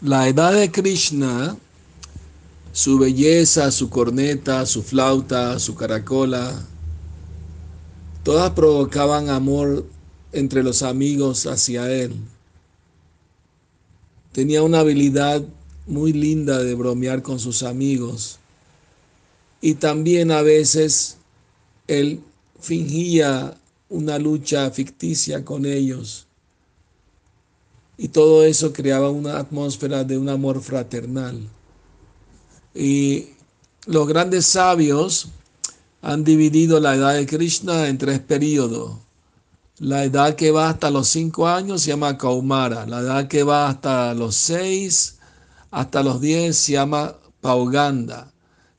La edad de Krishna, su belleza, su corneta, su flauta, su caracola, todas provocaban amor entre los amigos hacia él. Tenía una habilidad muy linda de bromear con sus amigos y también a veces él fingía una lucha ficticia con ellos y todo eso creaba una atmósfera de un amor fraternal. Y los grandes sabios han dividido la edad de Krishna en tres periodos. La edad que va hasta los cinco años se llama Kaumara. La edad que va hasta los seis, hasta los diez se llama Pauganda.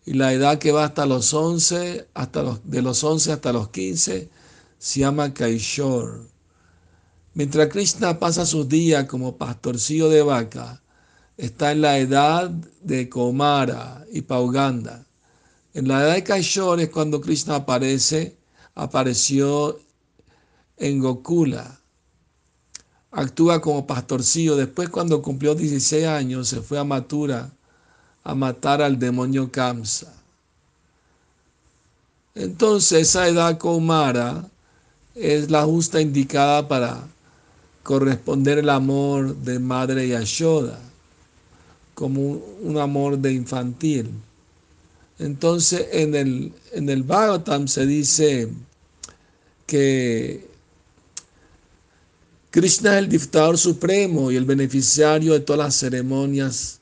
Y la edad que va hasta los once, hasta los, de los once hasta los quince, se llama Kaishor. Mientras Krishna pasa sus días como pastorcillo de vaca, está en la edad de Komara y Pauganda. En la edad de Kaishor es cuando Krishna aparece, apareció en Gokula. Actúa como pastorcillo. Después, cuando cumplió 16 años, se fue a Matura a matar al demonio Kamsa. Entonces, esa edad Komara es la justa indicada para corresponder el amor de madre Yashoda, como un amor de infantil. Entonces en el, en el Bhagavatam se dice que Krishna es el dictador supremo y el beneficiario de todas las ceremonias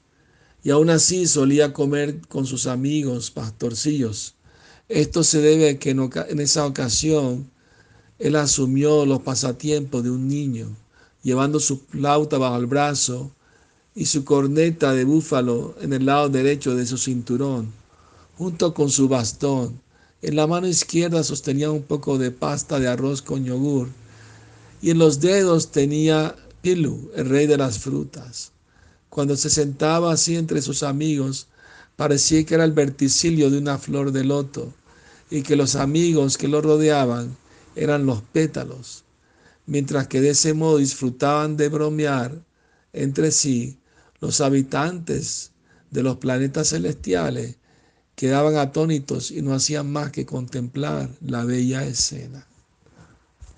y aún así solía comer con sus amigos pastorcillos. Esto se debe a que en esa ocasión él asumió los pasatiempos de un niño llevando su flauta bajo el brazo y su corneta de búfalo en el lado derecho de su cinturón, junto con su bastón. En la mano izquierda sostenía un poco de pasta de arroz con yogur y en los dedos tenía Pilu, el rey de las frutas. Cuando se sentaba así entre sus amigos, parecía que era el verticilio de una flor de loto y que los amigos que lo rodeaban eran los pétalos mientras que de ese modo disfrutaban de bromear entre sí, los habitantes de los planetas celestiales quedaban atónitos y no hacían más que contemplar la bella escena.